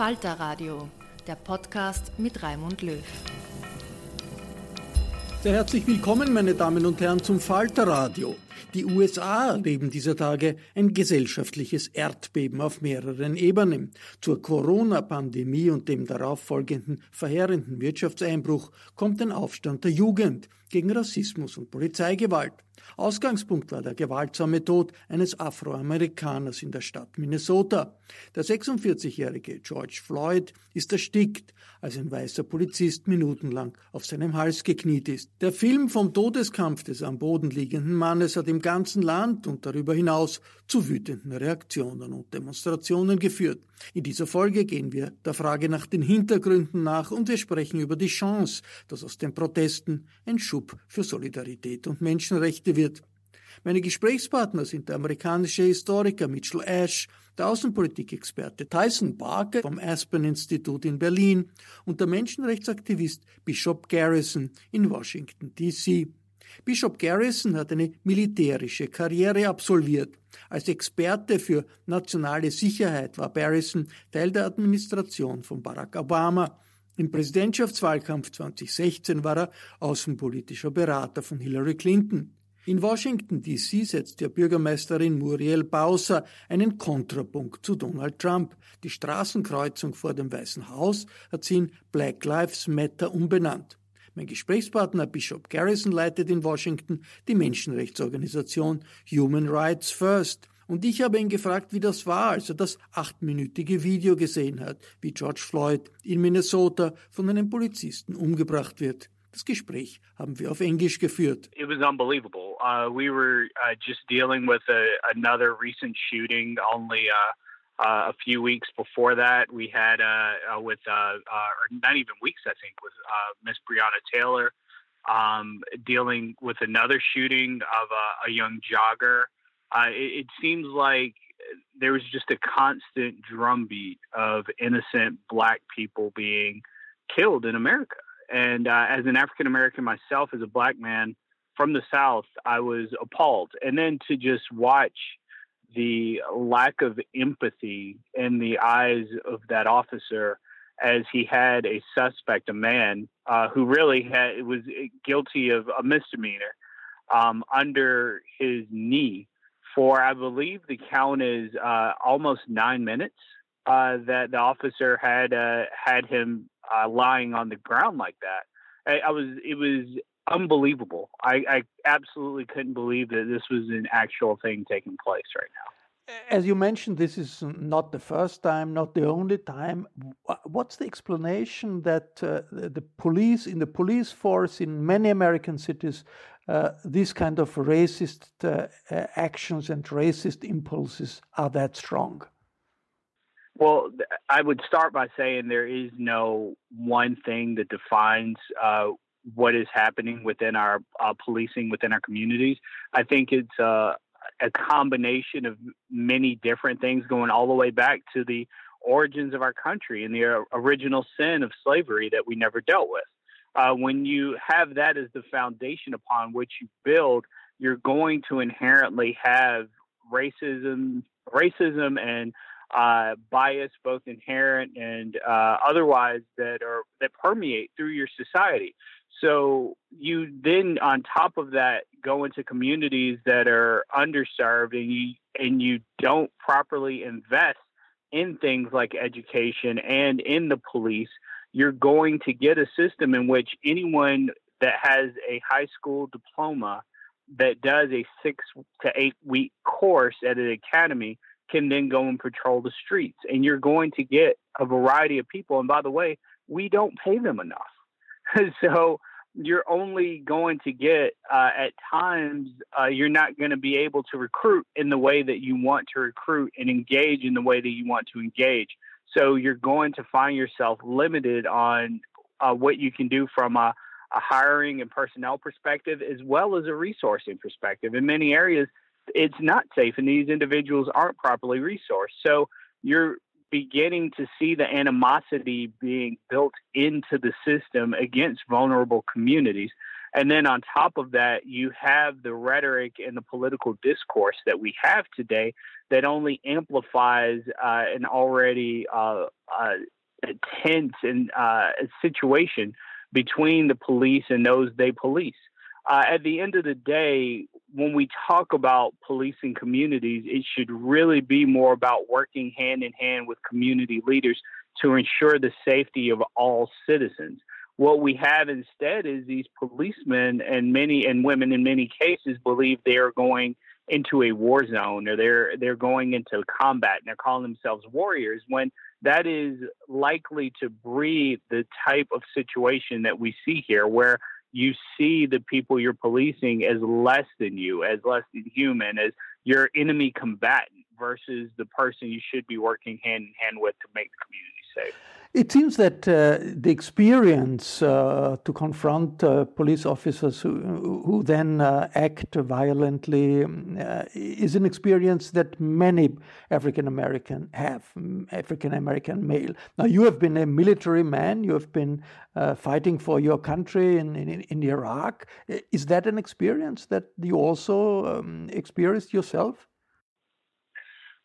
Falter Radio, der Podcast mit Raimund Löw. Sehr herzlich willkommen, meine Damen und Herren, zum Falterradio. Die USA erleben dieser Tage ein gesellschaftliches Erdbeben auf mehreren Ebenen. Zur Corona-Pandemie und dem darauf folgenden verheerenden Wirtschaftseinbruch kommt ein Aufstand der Jugend gegen Rassismus und Polizeigewalt. Ausgangspunkt war der gewaltsame Tod eines Afroamerikaners in der Stadt Minnesota. Der 46-jährige George Floyd ist erstickt, als ein weißer Polizist minutenlang auf seinem Hals gekniet ist. Der Film vom Todeskampf des am Boden liegenden Mannes hat im ganzen Land und darüber hinaus zu wütenden Reaktionen und Demonstrationen geführt. In dieser Folge gehen wir der Frage nach den Hintergründen nach und wir sprechen über die Chance, dass aus den Protesten ein Schub für Solidarität und Menschenrechte wird. Meine Gesprächspartner sind der amerikanische Historiker Mitchell Ash, der Außenpolitikexperte Tyson Barker vom Aspen Institut in Berlin und der Menschenrechtsaktivist Bishop Garrison in Washington, D.C. Bishop Garrison hat eine militärische Karriere absolviert. Als Experte für nationale Sicherheit war Garrison Teil der Administration von Barack Obama. Im Präsidentschaftswahlkampf 2016 war er außenpolitischer Berater von Hillary Clinton. In Washington, D.C. setzt der Bürgermeisterin Muriel Bowser einen Kontrapunkt zu Donald Trump. Die Straßenkreuzung vor dem Weißen Haus hat sie in Black Lives Matter umbenannt. Mein Gesprächspartner Bishop Garrison leitet in Washington die Menschenrechtsorganisation Human Rights First. Und ich habe ihn gefragt, wie das war, als er das achtminütige Video gesehen hat, wie George Floyd in Minnesota von einem Polizisten umgebracht wird. Das Gespräch haben wir auf Englisch geführt. It was unbelievable. Uh, we were uh, just dealing with a, another recent shooting only uh, Uh, a few weeks before that, we had uh, uh, with not even weeks, I think, with Miss Brianna Taylor um, dealing with another shooting of a, a young jogger. It, it, seems like there was just a constant drumbeat of innocent black people being killed in America. And as an African American myself, as a black man from the South, I was appalled. And then to just watch the lack of empathy in the eyes of that officer as he had a suspect, a man uh, who really had, was guilty of a misdemeanor, um, under his knee for, I believe the count is uh, almost nine minutes. Uh, that the officer had uh, had him uh, lying on the ground like that. I, I was it was unbelievable. I, I absolutely couldn't believe that this was an actual thing taking place right now as you mentioned, this is not the first time, not the only time. What's the explanation that uh, the police, in the police force in many American cities, uh, these kind of racist uh, actions and racist impulses are that strong? Well, I would start by saying there is no one thing that defines uh, what is happening within our uh, policing within our communities. I think it's uh, a combination of many different things going all the way back to the origins of our country and the original sin of slavery that we never dealt with. Uh, when you have that as the foundation upon which you build, you're going to inherently have racism, racism and uh, bias, both inherent and uh, otherwise, that are that permeate through your society. So you then, on top of that, go into communities that are underserved, and you and you don't properly invest in things like education and in the police. You're going to get a system in which anyone that has a high school diploma that does a six to eight week course at an academy can then go and patrol the streets. And you're going to get a variety of people. And by the way, we don't pay them enough. so you're only going to get uh, at times uh, you're not going to be able to recruit in the way that you want to recruit and engage in the way that you want to engage so you're going to find yourself limited on uh, what you can do from a, a, hiring and personnel perspective as well as a resourcing perspective in many areas it's not safe and these individuals aren't properly resourced so you're beginning to see the animosity being built into the system against vulnerable communities. And then on top of that, you have the rhetoric and the political discourse that we have today that only amplifies uh, an already uh, uh, tense and uh, situation between the police and those they police. Uh, at the end of the day, when we talk about policing communities, it should really be more about working hand in hand with community leaders to ensure the safety of all citizens. What we have instead is these policemen and many and women in many cases believe they are going into a war zone or they're they're going into combat and they're calling themselves warriors when that is likely to breed the type of situation that we see here where you see the people you're policing as less than you, as less than human, as your enemy combatant versus the person you should be working hand in hand with to make the community safe. It seems that uh, the experience uh, to confront uh, police officers who, who then uh, act violently uh, is an experience that many African American have, African American male. Now, you have been a military man, you have been uh, fighting for your country in, in, in, Iraq. Is that an experience that you also um, experienced yourself?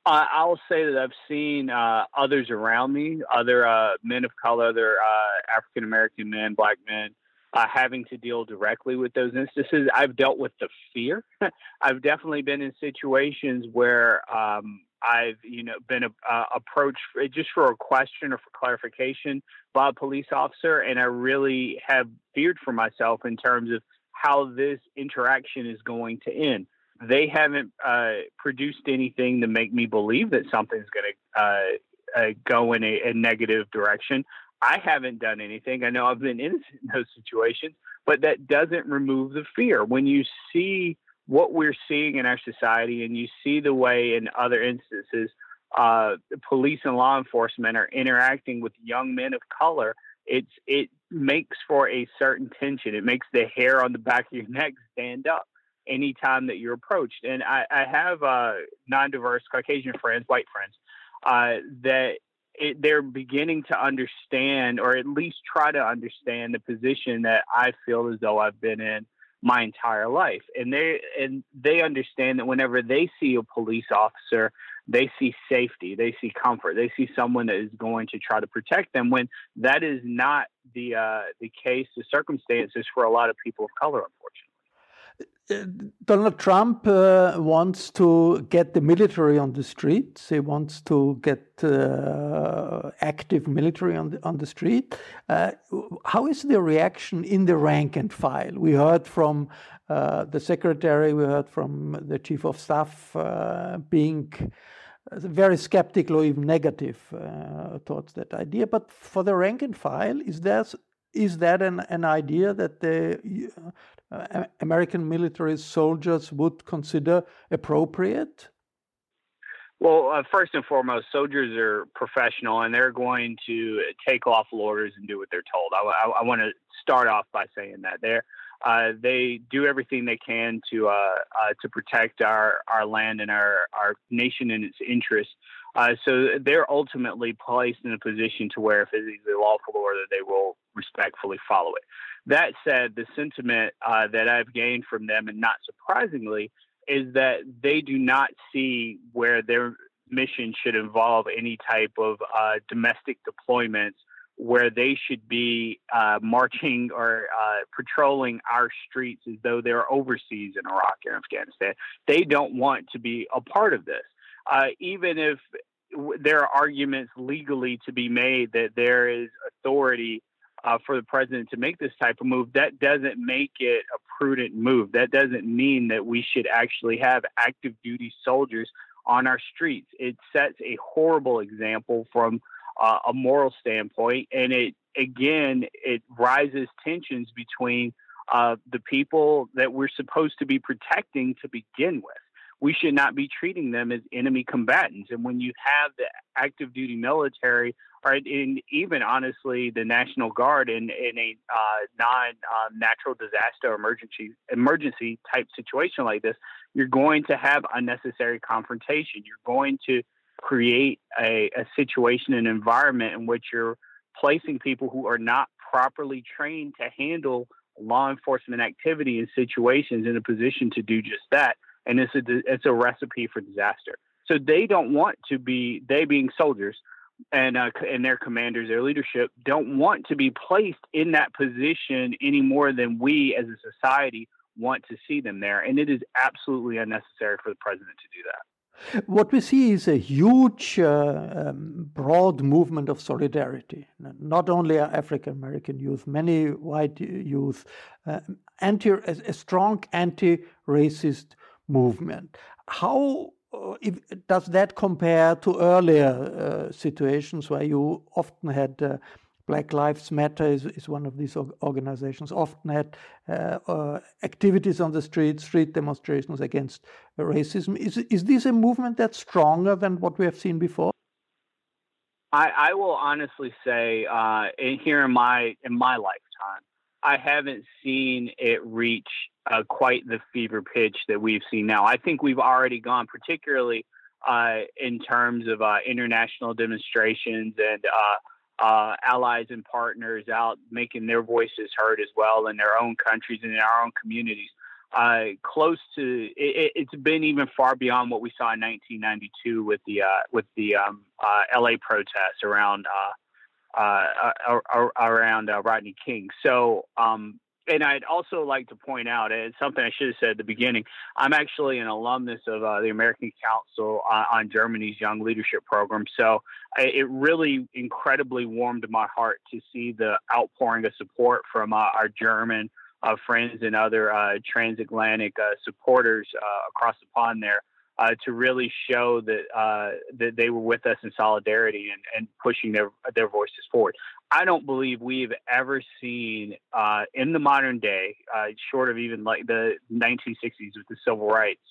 Uh, I'll say that I've seen uh, others around me, other uh, men of color, other uh, African American men, black men, uh, having to deal directly with those instances. I've dealt with the fear. I've definitely been in situations where um, I've, you know, been uh, approached for, just for a question or for clarification by a police officer, and I really have feared for myself in terms of how this interaction is going to end they haven't uh, produced anything to make me believe that something's going to uh, uh, go in a, a, negative direction. I haven't done anything. I know I've been innocent in those situations, but that doesn't remove the fear. When you see what we're seeing in our society and you see the way in other instances uh, police and law enforcement are interacting with young men of color, it's it makes for a certain tension. It makes the hair on the back of your neck stand up anytime that you're approached. And I, I have uh, non-diverse Caucasian friends, white friends, uh, that it, they're beginning to understand, or at least try to understand, the position that I feel as though I've been in my entire life. And they and they understand that whenever they see a police officer, they see safety, they see comfort, they see someone that is going to try to protect them. When that is not the uh, the case, the circumstances for a lot of people of color, unfortunately. Donald Trump uh, wants to get the military on the streets. He wants to get uh, active military on the, on the street. Uh, how is the reaction in the rank and file? We heard from uh, the secretary, we heard from the chief of staff uh, being very skeptical or even negative uh, towards that idea. But for the rank and file, is there is that an, an idea that the uh, American military soldiers would consider appropriate? Well, uh, first and foremost, soldiers are professional and they're going to take lawful orders and do what they're told. I, I, I want to start off by saying that they're uh, they do everything they can to uh, uh, to protect our, our land and our, our nation and its interests. Uh, so they're ultimately placed in a position to where if it is a lawful order, they will respectfully follow it. That said, the sentiment uh, that I've gained from them, and not surprisingly, is that they do not see where their mission should involve any type of uh, domestic deployments where they should be uh, marching or uh, patrolling our streets as though they're overseas in Iraq and Afghanistan. They don't want to be a part of this. Uh, even if there are arguments legally to be made that there is authority uh, for the president to make this type of move, that doesn't make it a prudent move. That doesn't mean that we should actually have active duty soldiers on our streets. It sets a horrible example from uh, a moral standpoint, and it again it rises tensions between uh, the people that we're supposed to be protecting to begin with we should not be treating them as enemy combatants. And when you have the active duty military, or in, even honestly the National Guard in, in a uh, non uh, natural disaster emergency emergency type situation like this, you're going to have unnecessary confrontation. You're going to create a, a situation, an environment in which you're placing people who are not properly trained to handle law enforcement activity and situations in a position to do just that and it's a it's a recipe for disaster. So they don't want to be they being soldiers and uh, and their commanders, their leadership don't want to be placed in that position any more than we as a society want to see them there, and it is absolutely unnecessary for the president to do that. What we see is a huge, uh, um, broad movement of solidarity. Not only African American youth, many white youth, uh, anti, a, strong anti-racist movement. How if, does that compare to earlier uh, situations where you often had uh, Black Lives Matter is, is, one of these organizations, often had uh, uh, activities on the street, street demonstrations against racism. Is, is this a movement that's stronger than what we have seen before? I, I will honestly say, uh, in, here in my in my lifetime, I haven't seen it reach uh, quite the fever pitch that we've seen now. I think we've already gone, particularly uh, in terms of uh, international demonstrations and uh, uh, allies and partners out making their voices heard as well in their own countries and in our own communities. Uh, close to it, has been even far beyond what we saw in 1992 with the with the um, LA protests around around uh, Rodney King. So, um, and I'd also like to point out, and something I should have said at the beginning. I'm actually an alumnus of uh, the American Council on, on, Germany's Young Leadership Program. So it really incredibly warmed my heart to see the outpouring of support from uh, our German uh, friends and other uh, transatlantic supporters across the pond there uh, to really show that uh, that they were with us in solidarity and, and pushing their their voices forward. I don't believe we've ever seen uh, in the modern day, uh, short of even like the 1960s with the Civil Rights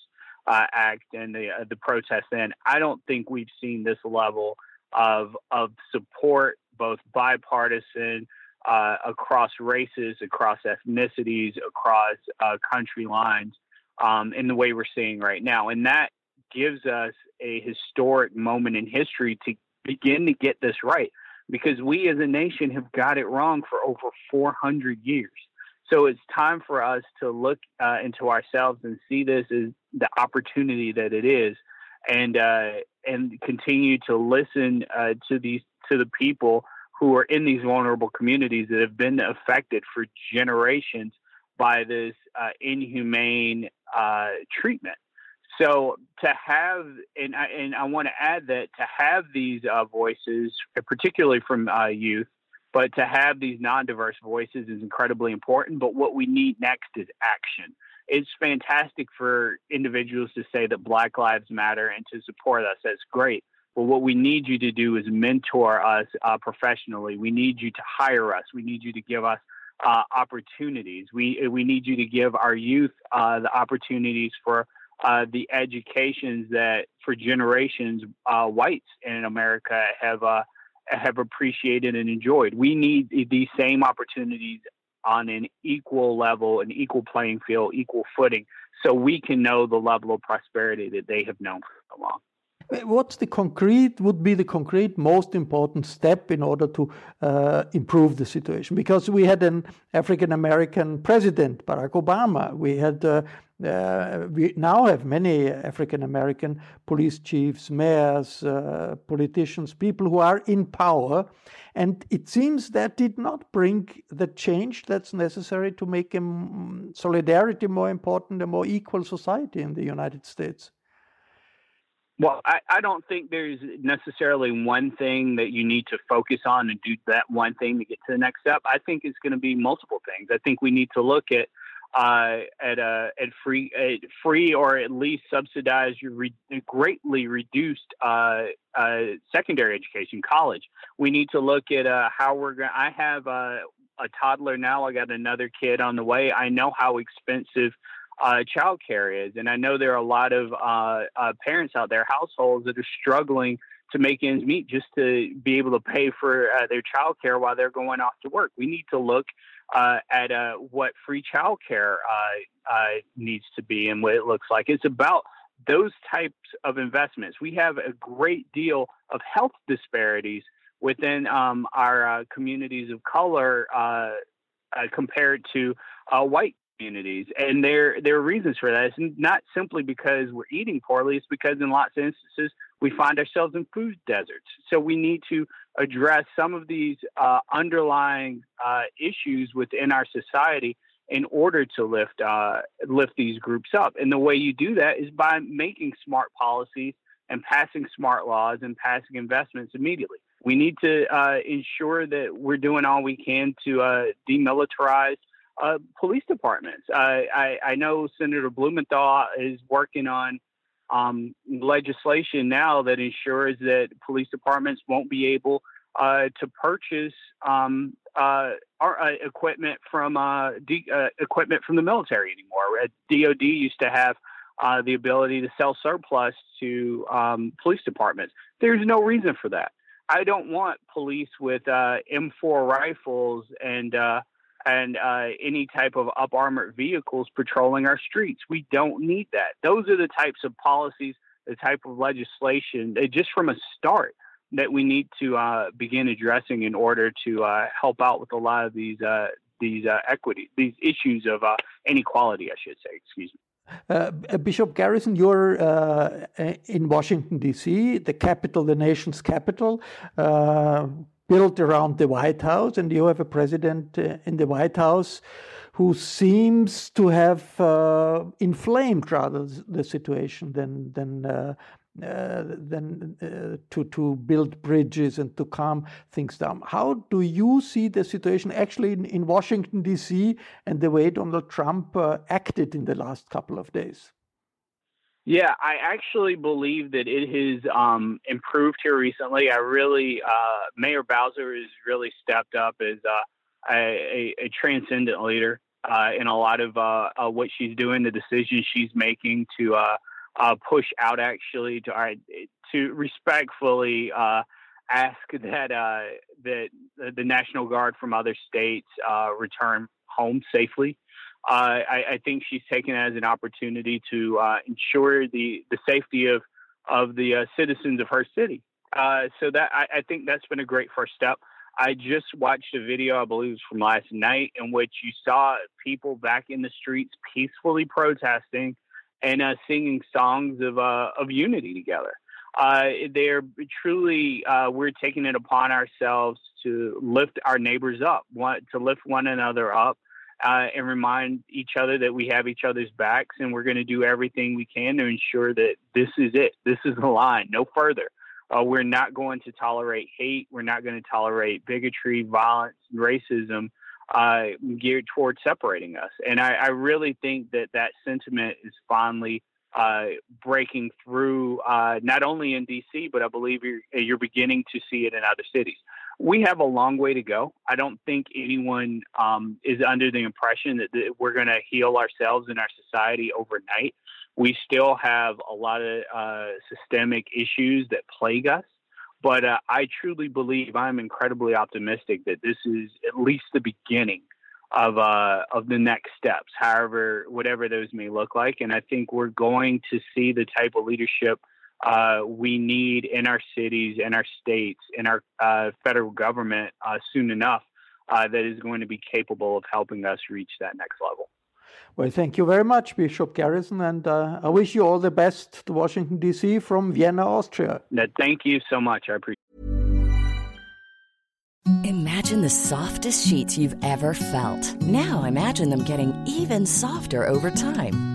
uh, Act and the uh, the protests. Then I don't think we've seen this level of of support, both bipartisan. across races, across ethnicities, across country lines, um, in the way we're seeing right now. And that gives us a historic moment in history to begin to get this right because we as a nation have got it wrong for over 400 years. So it's time for us to look uh, into ourselves and see this as the opportunity that it is, and uh, and continue to listen uh, to these to the people who are in these vulnerable communities that have been affected for generations by this uh, inhumane uh, treatment. So to have, and I, and I want to add that to have these uh, voices, particularly from uh, youth, but to have these non-diverse voices is incredibly important. But what we need next is action. It's fantastic for individuals to say that Black Lives Matter and to support us. That's great. But what we need you to do is mentor us uh, professionally. We need you to hire us. We need you to give us uh, opportunities. We we need you to give our youth uh, the opportunities for uh, the educations that for generations uh, whites in America have uh, have appreciated and enjoyed. We need these same opportunities on an equal level, an equal playing field, equal footing, so we can know the level of prosperity that they have known for so long. What's the concrete, would be the concrete most important step in order to uh, improve the situation? Because we had an African American president, Barack Obama. We had, uh, uh, we now have many African American police chiefs, mayors, uh, politicians, people who are in power. And it seems that did not bring the change that's necessary to make a, solidarity more important, a more equal society in the United States. Well, I, I don't think there's necessarily one thing that you need to focus on and do that one thing to get to the next step. I think it's going to be multiple things. I think we need to look at uh, at uh, at free at free or at least subsidized re- greatly reduced uh, uh, secondary education, college. We need to look at uh, how we're going. I have a, a toddler now. I got another kid on the way. I know how expensive uh, child care is. And I know there are a lot of uh, uh, parents out there, households that are struggling to make ends meet just to be able to pay for uh, their child care while they're going off to work. We need to look uh, at uh, what free child care needs to be and what it looks like. It's about those types of investments. We have a great deal of health disparities within um, our communities of color compared to white communities, and there there are reasons for that. It's not simply because we're eating poorly; it's because in lots of instances we find ourselves in food deserts. So we need to address some of these uh, underlying uh, issues within our society in order to lift uh, lift these groups up. And the way you do that is by making smart policies and passing smart laws and passing investments immediately. We need to uh, ensure that we're doing all we can to uh, demilitarize uh, police departments. I, I know Senator Blumenthal is working on um, legislation now that ensures that police departments won't be able uh, to purchase um, uh, our, uh, equipment from uh, D, uh, equipment from the military anymore. DoD used to have the ability to sell surplus to um, police departments. There's no reason for that. I don't want police with M4 rifles and and uh, any type of up armored vehicles patrolling our streets. We don't need that. Those are the types of policies, the type of legislation, just from a start, that we need to uh, begin addressing in order to uh, help out with a lot of these uh, these uh, equity, these issues of uh, inequality, I should say. Excuse me. Uh, Bishop Garrison, you're uh, in Washington, D.C., the capital, the nation's capital. Uh, built around the White House, and you have a president uh, in the White House who seems to have uh, inflamed rather the situation than than uh, uh, than uh, to to build bridges and to calm things down. How do you see the situation actually in, in Washington D.C. and the way Donald Trump uh, acted in the last couple of days? Yeah, I actually believe that it has um, improved here recently. I really, uh, Mayor Bowser has really stepped up as uh, a, a, transcendent leader uh, in a lot of uh, what she's doing, the decisions she's making to uh, uh, push out actually to to respectfully ask that that the National Guard from other states return home safely. Uh, I, I, think she's taken it as an opportunity to uh, ensure the, the safety of of the uh, citizens of her city. Uh, so that I, I, think that's been a great first step. I just watched a video, I believe it was from last night, in which you saw people back in the streets peacefully protesting and uh, singing songs of uh, of unity together. they're truly we're taking it upon ourselves to lift our neighbors up, want, to lift one another up uh, and remind each other that we have each other's backs and we're going to do everything we can to ensure that this is it. This is the line, no further. Uh, we're not going to tolerate hate. We're not going to tolerate bigotry, violence, racism uh, geared towards separating us. And I, I, really think that that sentiment is finally uh, breaking through, uh, not only in DC, but I believe you're, you're beginning to see it in other cities we have a long way to go. I don't think anyone um, is under the impression that, that we're going to heal ourselves and our society overnight. We still have a lot of uh, systemic issues that plague us. But uh, I truly believe I'm incredibly optimistic that this is at least the beginning of uh, of the next steps, however, whatever those may look like. And I think we're going to see the type of leadership uh, we need in our cities, in our states, in our uh, federal government uh, soon enough uh, that is going to be capable of helping us reach that next level. Well, thank you very much, Bishop Garrison, and uh, I wish you all the best to Washington, D.C. from Vienna, Austria. thank you so much. I appreciate Imagine the softest sheets you've ever felt. Now imagine them getting even softer over time.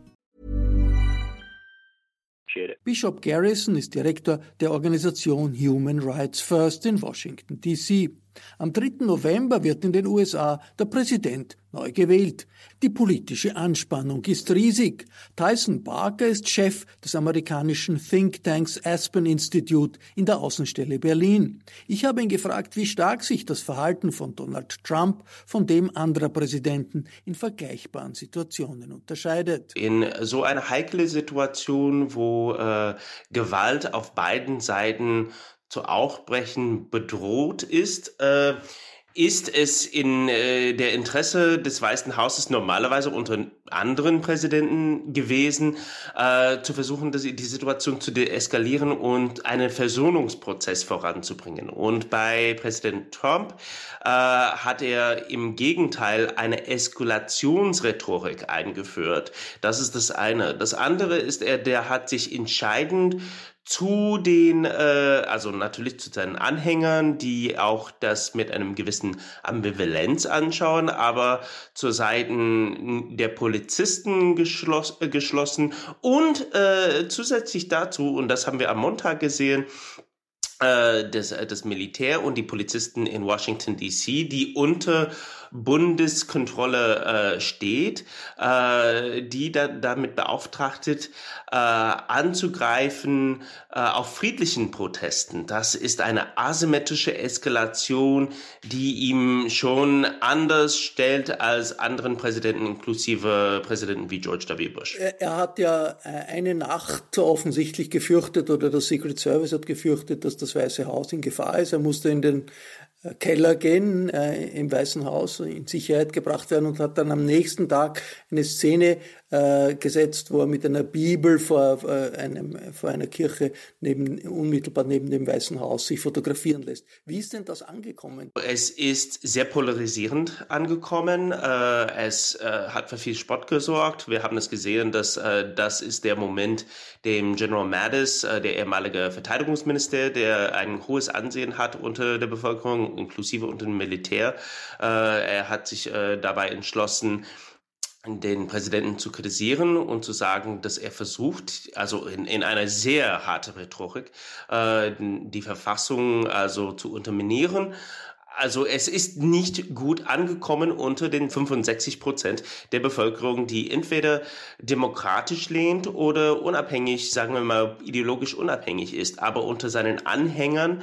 Bishop Garrison ist Direktor der Organisation Human Rights First in Washington, D.C. Am 3. November wird in den USA der Präsident neu gewählt. Die politische Anspannung ist riesig. Tyson Barker ist Chef des amerikanischen Thinktanks Aspen Institute in der Außenstelle Berlin. Ich habe ihn gefragt, wie stark sich das Verhalten von Donald Trump von dem anderer Präsidenten in vergleichbaren Situationen unterscheidet. In so einer heikle Situation, wo äh, Gewalt auf beiden Seiten zu Aufbrechen bedroht ist, äh, ist es in äh, der Interesse des Weißen Hauses normalerweise unter anderen Präsidenten gewesen, äh, zu versuchen, dass, die Situation zu deeskalieren und einen Versöhnungsprozess voranzubringen. Und bei Präsident Trump äh, hat er im Gegenteil eine Eskalationsrhetorik eingeführt. Das ist das eine. Das andere ist, er, der hat sich entscheidend zu den, äh, also natürlich zu seinen Anhängern, die auch das mit einem gewissen Ambivalenz anschauen, aber zu Seiten der Polizisten geschloss, äh, geschlossen. Und äh, zusätzlich dazu, und das haben wir am Montag gesehen, äh, das, das Militär und die Polizisten in Washington DC, die unter Bundeskontrolle äh, steht, äh, die da, damit beauftrachtet, äh, anzugreifen äh, auf friedlichen Protesten. Das ist eine asymmetrische Eskalation, die ihm schon anders stellt als anderen Präsidenten, inklusive Präsidenten wie George W. Bush. Er, er hat ja äh, eine Nacht offensichtlich gefürchtet oder das Secret Service hat gefürchtet, dass das Weiße Haus in Gefahr ist. Er musste in den Keller gehen äh, im Weißen Haus in Sicherheit gebracht werden und hat dann am nächsten Tag eine Szene äh, gesetzt, wo er mit einer Bibel vor, äh, einem, vor einer Kirche neben, unmittelbar neben dem Weißen Haus sich fotografieren lässt. Wie ist denn das angekommen? Es ist sehr polarisierend angekommen. Äh, es hat für viel Spott gesorgt. Wir haben es gesehen, dass das ist der Moment, dem General Mattis, der ehemalige Verteidigungsminister, der ein hohes Ansehen hat unter der Bevölkerung, inklusive unter dem Militär. Er hat sich dabei entschlossen, den Präsidenten zu kritisieren und zu sagen, dass er versucht, also in, in einer sehr harten Rhetorik, äh, die Verfassung also zu unterminieren also es ist nicht gut angekommen unter den 65 Prozent der Bevölkerung, die entweder demokratisch lehnt oder unabhängig, sagen wir mal, ideologisch unabhängig ist. Aber unter seinen Anhängern,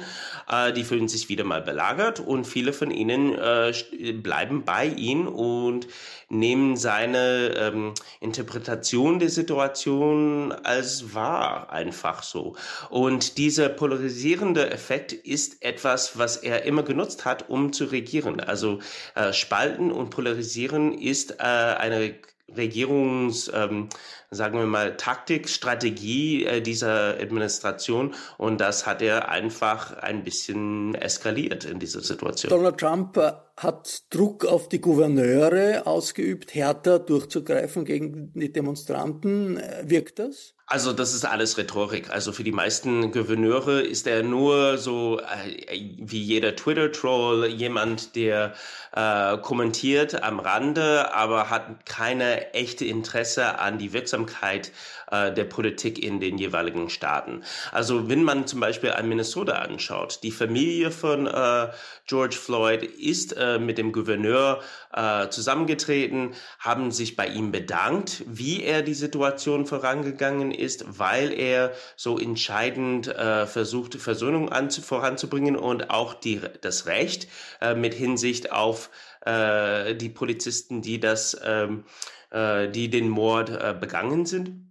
äh, die fühlen sich wieder mal belagert und viele von ihnen äh, bleiben bei ihm und nehmen seine ähm, Interpretation der Situation als wahr, einfach so. Und dieser polarisierende Effekt ist etwas, was er immer genutzt hat, um zu regieren. Also äh, spalten und polarisieren ist äh, eine Regierungs, ähm, sagen wir mal, Taktik, Strategie äh, dieser Administration und das hat er einfach ein bisschen eskaliert in dieser Situation. Donald Trump äh, hat Druck auf die Gouverneure ausgeübt, härter durchzugreifen gegen die Demonstranten. Wirkt das? Also das ist alles Rhetorik. Also für die meisten Gouverneure ist er nur so äh, wie jeder Twitter-Troll, jemand, der äh, kommentiert am Rande, aber hat keine echte Interesse an die Wirksamkeit äh, der Politik in den jeweiligen Staaten. Also wenn man zum Beispiel an Minnesota anschaut, die Familie von äh, George Floyd ist äh, mit dem Gouverneur äh, zusammengetreten, haben sich bei ihm bedankt, wie er die Situation vorangegangen ist, weil er so entscheidend äh, versucht, Versöhnung voranzubringen und auch die, das Recht äh, mit Hinsicht auf äh, die Polizisten, die das, ähm, äh, die den Mord begangen sind.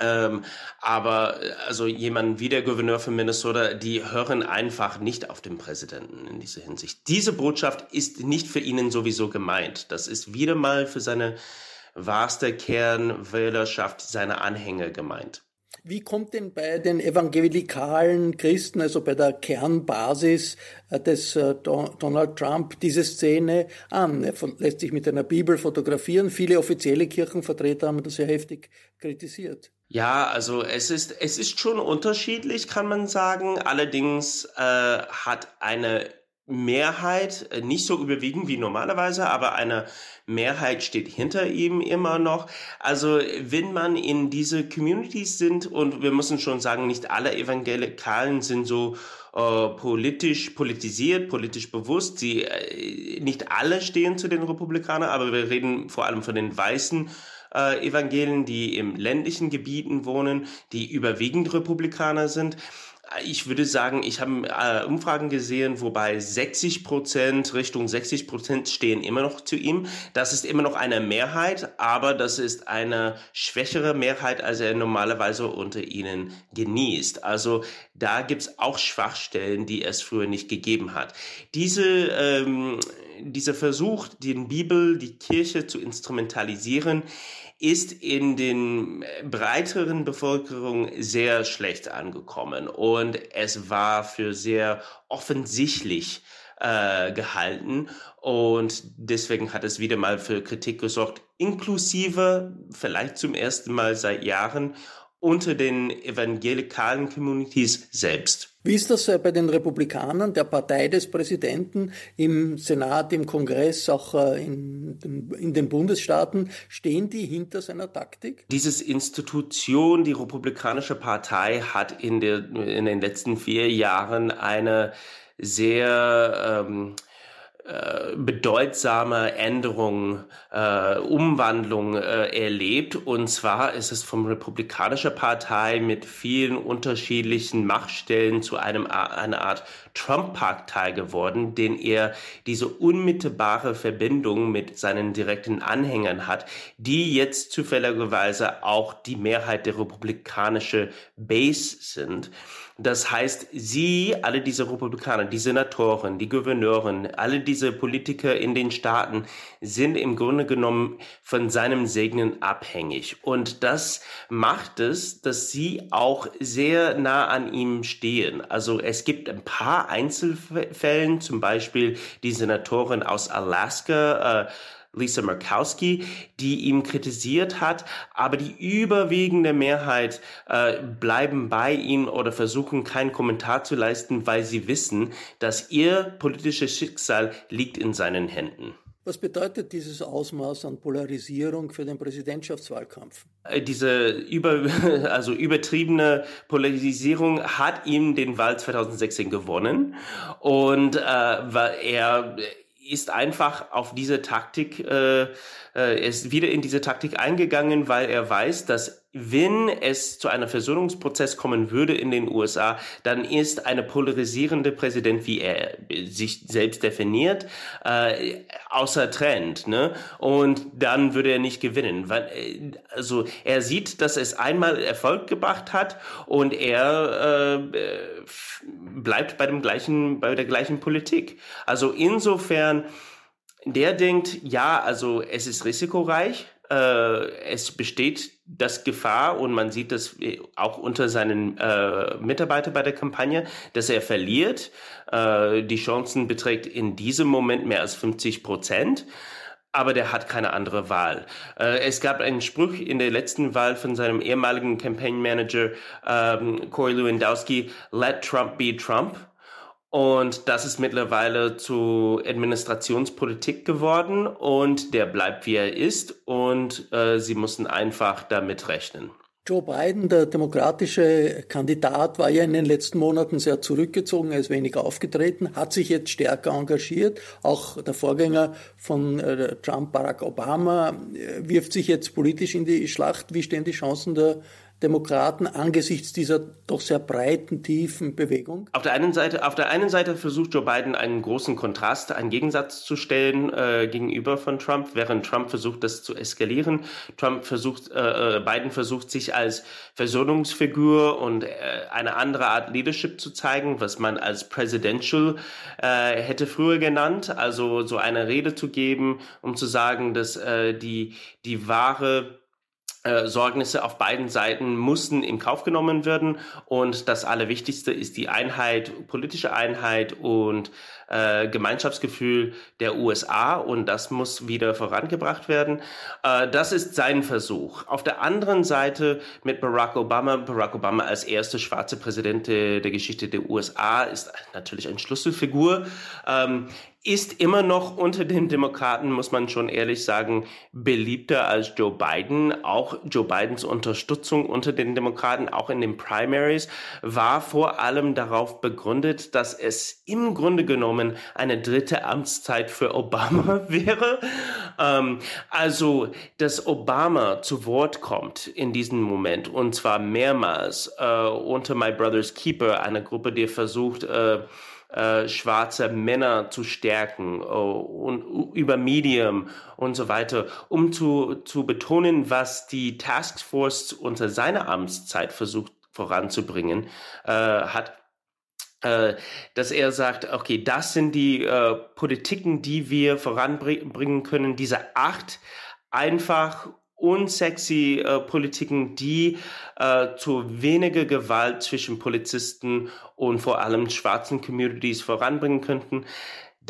Ähm, aber also jemand wie der Gouverneur von Minnesota, die hören einfach nicht auf den Präsidenten in dieser Hinsicht. Diese Botschaft ist nicht für ihnen sowieso gemeint. Das ist wieder mal für seine wahrste Kernwählerschaft, seine Anhänger gemeint. Wie kommt denn bei den evangelikalen Christen, also bei der Kernbasis äh, des äh, Donald Trump, diese Szene an? Er lässt sich mit einer Bibel fotografieren. Viele offizielle Kirchenvertreter haben das sehr heftig kritisiert. Ja, also es ist, es ist schon unterschiedlich, kann man sagen. Allerdings äh, hat eine Mehrheit, äh, nicht so überwiegend wie normalerweise, aber eine Mehrheit steht hinter ihm immer noch. Also wenn man in diese Communities sind und wir müssen schon sagen, nicht alle Evangelikalen sind so äh, politisch politisiert, politisch bewusst. Sie äh, nicht alle stehen zu den Republikanern, aber wir reden vor allem von den weißen äh, Evangelien, die im ländlichen Gebieten wohnen, die überwiegend Republikaner sind ich würde sagen, ich habe äh, Umfragen gesehen, wobei 60 Prozent, Richtung 60 Prozent stehen immer noch zu ihm. Das ist immer noch eine Mehrheit, aber das ist eine schwächere Mehrheit, als er normalerweise unter ihnen genießt. Also da gibt's auch Schwachstellen, die es früher nicht gegeben hat. Diese, ähm, dieser Versuch, den Bibel, die Kirche zu instrumentalisieren, ist in den breiteren Bevölkerung sehr schlecht angekommen und es war für sehr offensichtlich äh, gehalten und deswegen hat es wieder mal für Kritik gesorgt, inklusive vielleicht zum ersten Mal seit Jahren unter den evangelikalen Communities selbst. Wie ist das äh, bei den Republikanern, der Partei des Präsidenten im Senat, im Kongress, auch äh, in, in den Bundesstaaten? Stehen die hinter seiner Taktik? Dieses Institution, die Republikanische Partei, hat in, der, in den letzten vier Jahren eine sehr ähm, äh, bedeutsame Änderung, äh, Umwandlung äh, erlebt. Und zwar ist es vom Republikanischer Partei mit vielen unterschiedlichen Machtstellen zu einem einer Art Trump-Partei geworden, den er diese unmittelbare Verbindung mit seinen direkten Anhängern hat, die jetzt zufälligerweise auch die Mehrheit der republikanische Base sind. Das heißt, Sie, alle diese Republikaner, die Senatoren, die Gouverneuren, alle diese Politiker in den Staaten sind im Grunde genommen von seinem Segnen abhängig. Und das macht es, dass Sie auch sehr nah an ihm stehen. Also es gibt ein paar Einzelfällen, zum Beispiel die Senatorin aus Alaska, äh, Lisa Murkowski, die ihm kritisiert hat, aber die überwiegende Mehrheit äh, bleiben bei ihm oder versuchen keinen Kommentar zu leisten, weil sie wissen, dass ihr politisches Schicksal liegt in seinen Händen. Was bedeutet dieses Ausmaß an Polarisierung für den Präsidentschaftswahlkampf? Äh, diese über, also übertriebene Polarisierung hat ihm den Wahl 2016 gewonnen und äh, er ist einfach auf diese Taktik, äh, äh, ist wieder in diese Taktik eingegangen, weil er weiß, dass wenn es zu einem Versöhnungsprozess kommen würde in den USA, dann ist eine polarisierende Präsident, wie er sich selbst definiert, äh, außer Trend. Ne? Und dann würde er nicht gewinnen. Äh, also er sieht, dass es einmal Erfolg gebracht hat und er äh, bleibt bei dem gleichen, bei der gleichen Politik. Also insofern, der denkt, ja, also es ist risikoreich, äh, es besteht das Gefahr und man sieht das auch unter seinen äh, Mitarbeitern bei der Kampagne, dass er verliert. Äh, die Chancen beträgt in diesem Moment mehr als 50 Prozent aber der hat keine andere Wahl. Äh, es gab einen Spruch in der letzten Wahl von seinem ehemaligen Campaign Manager ähm, Corey Lewandowski, let Trump be Trump. Und das ist mittlerweile zu Administrationspolitik geworden und der bleibt wie er ist und äh, sie mussten einfach damit rechnen. Joe Biden, der demokratische Kandidat, war ja in den letzten Monaten sehr zurückgezogen, er ist wenig aufgetreten, hat sich jetzt stärker engagiert. Auch der Vorgänger von äh, Trump, Barack Obama, äh, wirft sich jetzt politisch in die Schlacht. Wie stehen die Chancen der Demokraten angesichts dieser doch sehr breiten, tiefen Bewegung? Auf der einen Seite, auf der einen Seite versucht Joe Biden einen großen Kontrast, einen Gegensatz zu stellen äh, gegenüber von Trump, während Trump versucht, das zu eskalieren. Trump versucht, äh, äh, Biden versucht sich als Versöhnungsfigur und äh, eine andere Art Leadership zu zeigen, was man als Presidential äh, hätte früher genannt, also so eine Rede zu geben, um zu sagen, dass äh, die die wahre äh, Sorgnisse auf beiden Seiten mussten in Kauf genommen werden. Und das Allerwichtigste ist die Einheit, politische Einheit und äh, Gemeinschaftsgefühl der USA. Und das muss wieder vorangebracht werden. Äh, das ist sein Versuch. Auf der anderen Seite mit Barack Obama, Barack Obama als erster schwarze Präsident der, der Geschichte der USA ist natürlich eine Schlüsselfigur. Ähm, ist immer noch unter den Demokraten, muss man schon ehrlich sagen, beliebter als Joe Biden. Auch Joe Bidens Unterstützung unter den Demokraten, auch in den Primaries, war vor allem darauf begründet, dass es im Grunde genommen eine dritte Amtszeit für Obama wäre. Ähm, also, dass Obama zu Wort kommt in diesem Moment und zwar mehrmals äh, unter My Brother's Keeper, eine Gruppe, die versucht, äh, äh, schwarze Männer zu stärken uh, und über Medium und so weiter, um zu, zu betonen, was die Taskforce unter seiner Amtszeit versucht voranzubringen, äh, hat äh, dass er sagt, okay, das sind die äh, Politiken, die wir voranbringen können, diese acht einfach unsexy äh, Politiken, die äh, zu weniger Gewalt zwischen Polizisten und vor allem schwarzen Communities voranbringen könnten.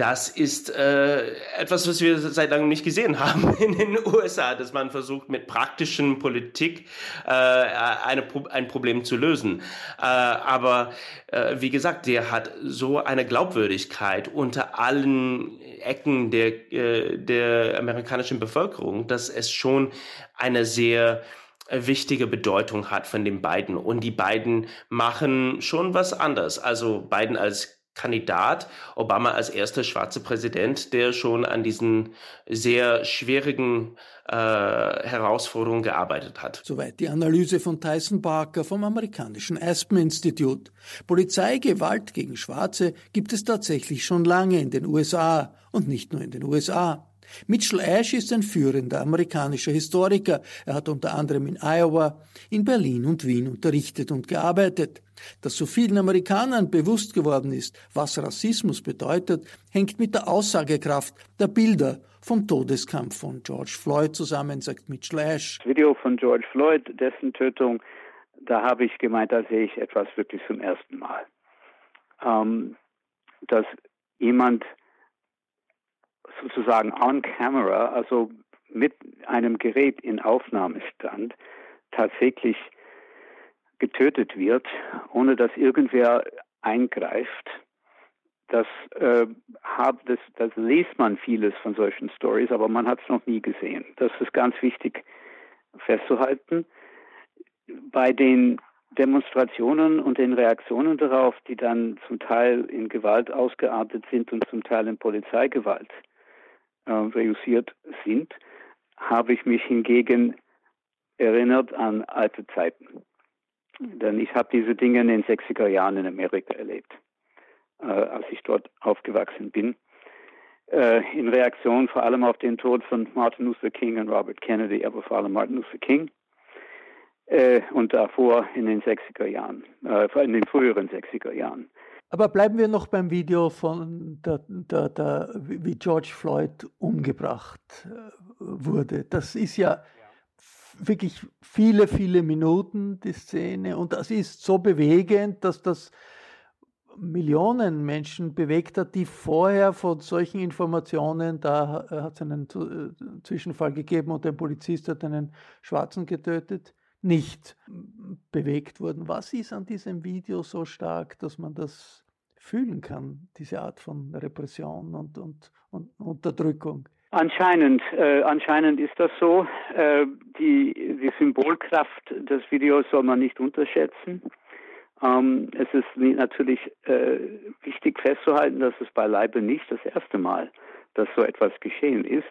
Das ist äh, etwas, was wir seit langem nicht gesehen haben in den USA, dass man versucht, mit praktischen Politik äh, eine, ein Problem zu lösen. Äh, aber äh, wie gesagt, der hat so eine Glaubwürdigkeit unter allen Ecken der, äh, der amerikanischen Bevölkerung, dass es schon eine sehr wichtige Bedeutung hat von den beiden. Und die beiden machen schon was anders. Also Biden als Kandidat, Obama als erster schwarzer Präsident, der schon an diesen sehr schwierigen äh, Herausforderungen gearbeitet hat. Soweit die Analyse von Tyson Barker vom amerikanischen Aspen Institute. Polizeigewalt gegen Schwarze gibt es tatsächlich schon lange in den USA und nicht nur in den USA. Mitchell Ash ist ein führender amerikanischer Historiker. Er hat unter anderem in Iowa, in Berlin und Wien unterrichtet und gearbeitet. Dass so vielen Amerikanern bewusst geworden ist, was Rassismus bedeutet, hängt mit der Aussagekraft der Bilder vom Todeskampf von George Floyd zusammen, sagt Mitchell Ash. Das Video von George Floyd, dessen Tötung, da habe ich gemeint, da sehe ich etwas wirklich zum ersten Mal. Ähm, dass jemand sozusagen on camera, also mit einem Gerät in Aufnahmestand, tatsächlich getötet wird, ohne dass irgendwer eingreift. Das, äh, hab, das, das liest man vieles von solchen Stories, aber man hat es noch nie gesehen. Das ist ganz wichtig festzuhalten. Bei den Demonstrationen und den Reaktionen darauf, die dann zum Teil in Gewalt ausgeartet sind und zum Teil in Polizeigewalt äh, reüssiert sind, habe ich mich hingegen erinnert an alte Zeiten. Denn ich habe diese Dinge in den 60er Jahren in Amerika erlebt, äh, als ich dort aufgewachsen bin. Äh, in Reaktion vor allem auf den Tod von Martin Luther King und Robert Kennedy, aber vor allem Martin Luther King. Äh, und davor in den 60er Jahren, äh, in den früheren 60er Jahren. Aber bleiben wir noch beim Video von der, der, der, wie George Floyd umgebracht äh, wurde. Das ist ja wirklich viele, viele Minuten, die Szene. Und das ist so bewegend, dass das Millionen Menschen bewegt hat, die vorher von solchen Informationen, da hat es einen äh, Zwischenfall gegeben und ein Polizist hat einen Schwarzen getötet, nicht bewegt wurden. Was ist an diesem Video so stark, dass man das fühlen kann, diese Art von Repression und, und, und Unterdrückung? Anscheinend, äh, anscheinend ist das so. Äh, die, die Symbolkraft des Videos soll man nicht unterschätzen. Ähm, es ist natürlich äh, wichtig festzuhalten, dass es beileibe nicht das erste Mal, dass so etwas geschehen ist.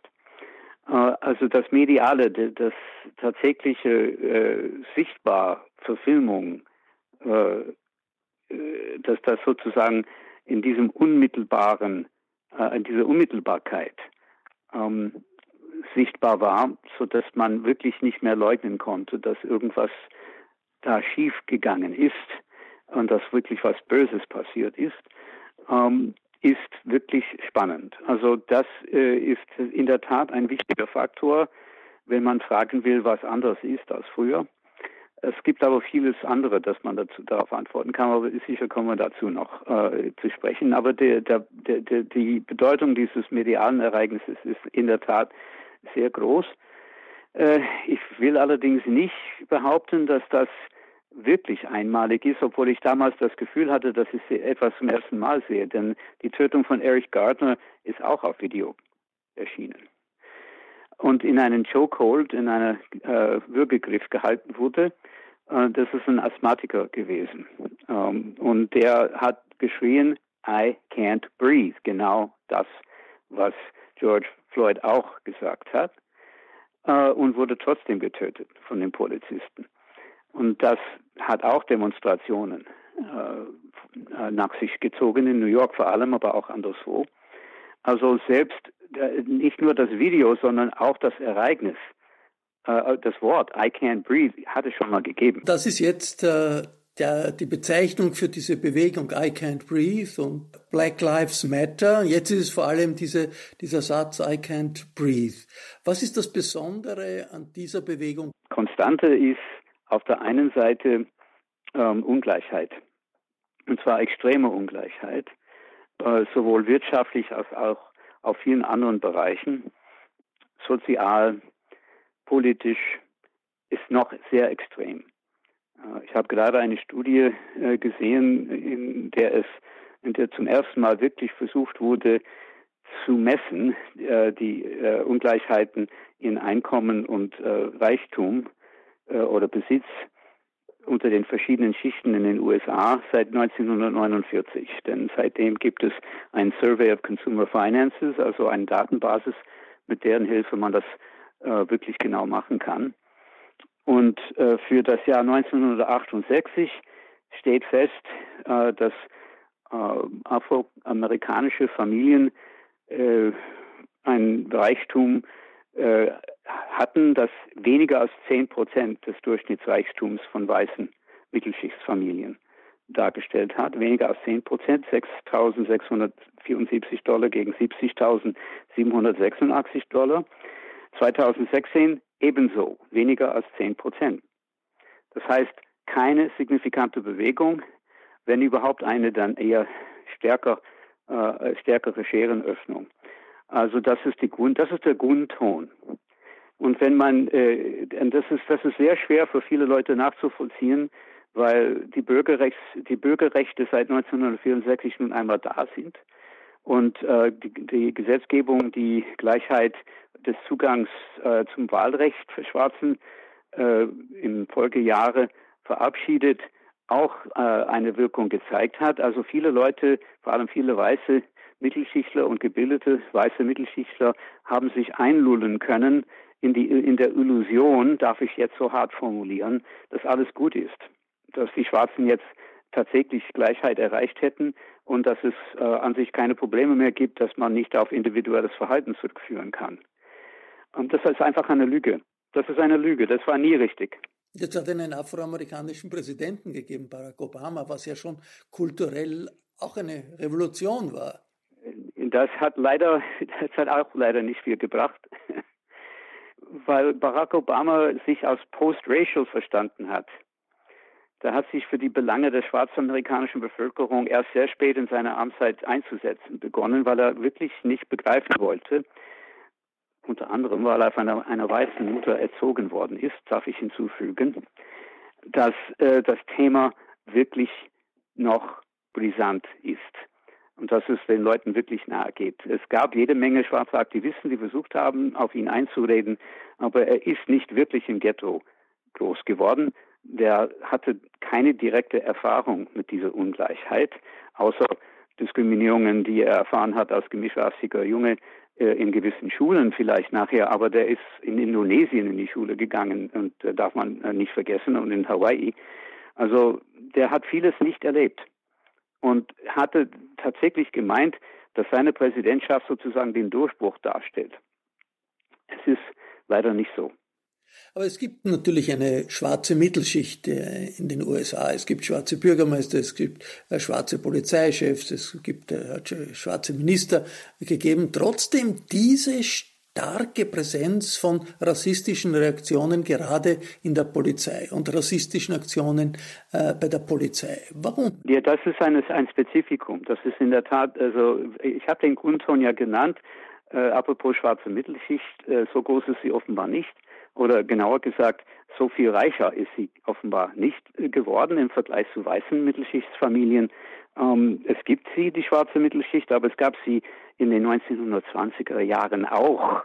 Äh, also das Mediale, das tatsächliche äh, sichtbar Verfilmung, äh, äh, dass das sozusagen in diesem unmittelbaren, äh, in dieser Unmittelbarkeit ähm, sichtbar war, so dass man wirklich nicht mehr leugnen konnte, dass irgendwas da schief gegangen ist und dass wirklich was Böses passiert ist, ähm, ist wirklich spannend. Also das äh, ist in der Tat ein wichtiger Faktor, wenn man fragen will, was anders ist als früher. Es gibt aber vieles andere, das man dazu darauf antworten kann, aber sicher kommen wir dazu noch äh, zu sprechen. Aber der, der, der, die Bedeutung dieses medialen Ereignisses ist in der Tat sehr groß. Äh, ich will allerdings nicht behaupten, dass das wirklich einmalig ist, obwohl ich damals das Gefühl hatte, dass ich etwas zum ersten Mal sehe. Denn die Tötung von Eric Gardner ist auch auf Video erschienen. Und in einen Chokehold, in einer äh, Würgegriff gehalten wurde. Äh, das ist ein Asthmatiker gewesen. Ähm, und der hat geschrien, I can't breathe. Genau das, was George Floyd auch gesagt hat. Äh, und wurde trotzdem getötet von den Polizisten. Und das hat auch Demonstrationen äh, nach sich gezogen, in New York vor allem, aber auch anderswo. Also selbst äh, nicht nur das Video, sondern auch das Ereignis, äh, das Wort I can't breathe, hat es schon mal gegeben. Das ist jetzt äh, der, die Bezeichnung für diese Bewegung I can't breathe und Black Lives Matter. Jetzt ist es vor allem diese, dieser Satz I can't breathe. Was ist das Besondere an dieser Bewegung? Konstante ist auf der einen Seite ähm, Ungleichheit. Und zwar extreme Ungleichheit, äh, sowohl wirtschaftlich als auch auf vielen anderen Bereichen. Sozial, politisch ist noch sehr extrem. Äh, ich habe gerade eine Studie äh, gesehen, in der es, in der zum ersten Mal wirklich versucht wurde, zu messen, äh, die äh, Ungleichheiten in Einkommen und äh, Reichtum äh, oder Besitz unter den verschiedenen Schichten in den USA seit 1949. Denn seitdem gibt es ein Survey of Consumer Finances, also eine Datenbasis, mit deren Hilfe man das äh, wirklich genau machen kann. Und äh, für das Jahr 1968 steht fest, äh, dass äh, afroamerikanische Familien äh, ein Reichtum äh, hatten, das weniger als 10 Prozent des Durchschnittsreichtums von weißen Mittelschichtsfamilien dargestellt hat. Weniger als 10 Prozent, 6.674 Dollar gegen 70.786 Dollar. 2016 ebenso, weniger als 10 Prozent. Das heißt, keine signifikante Bewegung, wenn überhaupt eine, dann eher stärker, äh, stärkere Scherenöffnung. Also das ist die Grund, das ist der Grundton. Und wenn man, äh, das ist, das ist sehr schwer für viele Leute nachzuvollziehen, weil die Bürgerrechts, die Bürgerrechte seit 1964 nun einmal da sind und äh, die, die Gesetzgebung, die Gleichheit des Zugangs äh, zum Wahlrecht für Schwarzen äh, im Folgejahre verabschiedet, auch äh, eine Wirkung gezeigt hat. Also viele Leute, vor allem viele Weiße, Mittelschichtler und gebildete weiße Mittelschichtler haben sich einlullen können in, die, in der Illusion, darf ich jetzt so hart formulieren, dass alles gut ist, dass die Schwarzen jetzt tatsächlich Gleichheit erreicht hätten und dass es äh, an sich keine Probleme mehr gibt, dass man nicht auf individuelles Verhalten zurückführen kann. Und das ist einfach eine Lüge. Das ist eine Lüge. Das war nie richtig. Jetzt hat es einen afroamerikanischen Präsidenten gegeben, Barack Obama, was ja schon kulturell auch eine Revolution war. Das hat leider, das hat auch leider nicht viel gebracht, weil Barack Obama sich als post-racial verstanden hat. Da hat sich für die Belange der schwarzamerikanischen Bevölkerung erst sehr spät in seiner Amtszeit einzusetzen begonnen, weil er wirklich nicht begreifen wollte, unter anderem, weil er von einer, einer weißen Mutter erzogen worden ist, darf ich hinzufügen, dass äh, das Thema wirklich noch brisant ist und dass es den Leuten wirklich nahe geht. Es gab jede Menge schwarze Aktivisten, die versucht haben, auf ihn einzureden, aber er ist nicht wirklich im Ghetto groß geworden. Der hatte keine direkte Erfahrung mit dieser Ungleichheit, außer Diskriminierungen, die er erfahren hat als gemischrassiger Junge äh, in gewissen Schulen vielleicht nachher, aber der ist in Indonesien in die Schule gegangen und äh, darf man äh, nicht vergessen und in Hawaii. Also der hat vieles nicht erlebt und hatte tatsächlich gemeint, dass seine Präsidentschaft sozusagen den Durchbruch darstellt. Es ist leider nicht so. Aber es gibt natürlich eine schwarze Mittelschicht äh, in den USA. Es gibt schwarze Bürgermeister, es gibt äh, schwarze Polizeichefs, es gibt äh, schwarze Minister gegeben. Trotzdem diese starke Präsenz von rassistischen Reaktionen gerade in der Polizei und rassistischen Aktionen äh, bei der Polizei. Warum? Ja, das ist ein, ein Spezifikum. Das ist in der Tat, also ich habe den Grundton ja genannt, äh, apropos schwarze Mittelschicht, äh, so groß ist sie offenbar nicht. Oder genauer gesagt, so viel reicher ist sie offenbar nicht äh, geworden im Vergleich zu weißen Mittelschichtsfamilien. Ähm, es gibt sie, die schwarze Mittelschicht, aber es gab sie in den 1920er Jahren auch.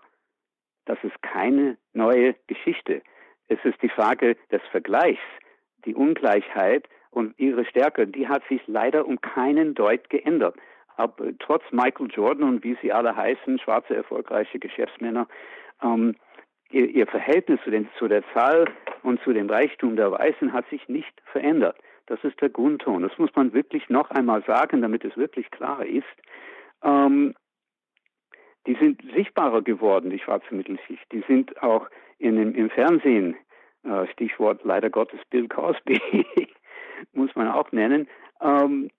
Das ist keine neue Geschichte. Es ist die Frage des Vergleichs. Die Ungleichheit und ihre Stärke, die hat sich leider um keinen Deut geändert. Aber trotz Michael Jordan und wie sie alle heißen, schwarze erfolgreiche Geschäftsmänner, ähm, ihr, ihr Verhältnis zu, den, zu der Zahl und zu dem Reichtum der Weißen hat sich nicht verändert. Das ist der Grundton. Das muss man wirklich noch einmal sagen, damit es wirklich klar ist. Ähm, die sind sichtbarer geworden, die schwarze Mittelschicht. Die sind auch in, im, im Fernsehen, äh, Stichwort leider Gottes Bill Cosby, muss man auch nennen, ähm,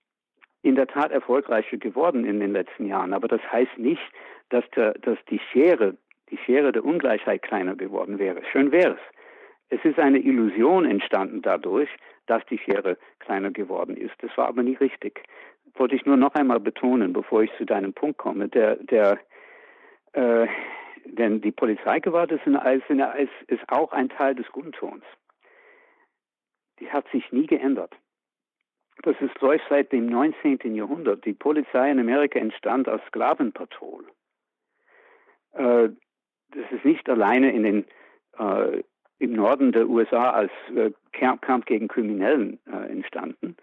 in der Tat erfolgreicher geworden in den letzten Jahren. Aber das heißt nicht, dass, der, dass die Schere, die Schere der Ungleichheit kleiner geworden wäre. Schön wäre es. Es ist eine Illusion entstanden dadurch, dass die Schere kleiner geworden ist. Das war aber nie richtig. Wollte ich nur noch einmal betonen, bevor ich zu deinem Punkt komme. Der, der, äh, denn die Polizeigewalt ist, ist, ist auch ein Teil des Grundtons. Die hat sich nie geändert. Das ist läuft seit dem 19. Jahrhundert. Die Polizei in Amerika entstand als Sklavenpatrol. Äh, das ist nicht alleine in den, äh, im Norden der USA als äh, Kampf gegen Kriminellen äh, entstanden.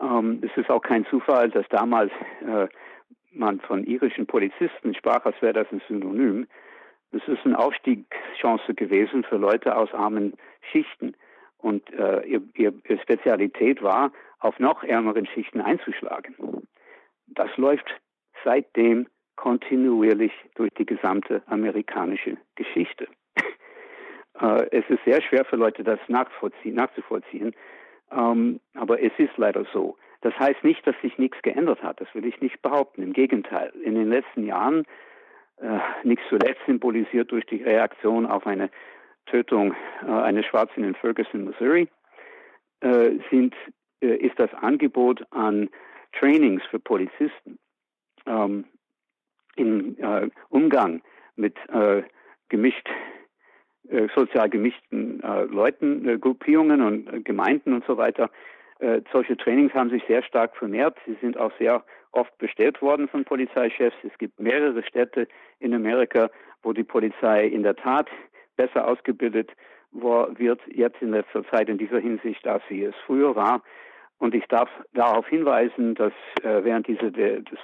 Ähm, es ist auch kein Zufall, dass damals äh, man von irischen Polizisten sprach, als wäre das ein Synonym. Das ist eine Aufstiegschance gewesen für Leute aus armen Schichten. Und äh, ihr, ihr, Spezialität war, auf noch ärmeren Schichten einzuschlagen. Das läuft seitdem kontinuierlich durch die gesamte amerikanische Geschichte. Äh, es ist sehr schwer für Leute, das nachzuvollziehen, ähm, aber es ist leider so. Das heißt nicht, dass sich nichts geändert hat. Das will ich nicht behaupten. Im Gegenteil. In den letzten Jahren, äh, nicht zuletzt symbolisiert durch die Reaktion auf eine Tötung äh, eines Schwarzen in Ferguson, Missouri, äh, sind, äh, ist das Angebot an Trainings für Polizisten ähm, im äh, Umgang mit äh, gemischt sozial gemischten Leuten, Gruppierungen und Gemeinden und so weiter äh, solche Trainings haben sich sehr stark vermehrt. Sie sind auch sehr oft bestellt worden von Polizeichefs. Es gibt mehrere Städte in Amerika, wo die Polizei in der Tat besser ausgebildet wird jetzt in letzter Zeit in dieser Hinsicht, als sie es früher war. Und ich darf darauf hinweisen, dass äh, während dieser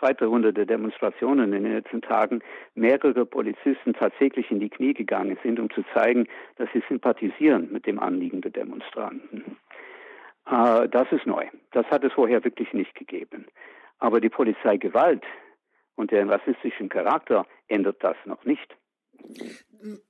zweiten Runde der Demonstrationen in den letzten Tagen mehrere Polizisten tatsächlich in die Knie gegangen sind, um zu zeigen, dass sie sympathisieren mit dem Anliegen der Demonstranten. Äh, das ist neu. Das hat es vorher wirklich nicht gegeben. Aber die Polizeigewalt und deren rassistischen Charakter ändert das noch nicht.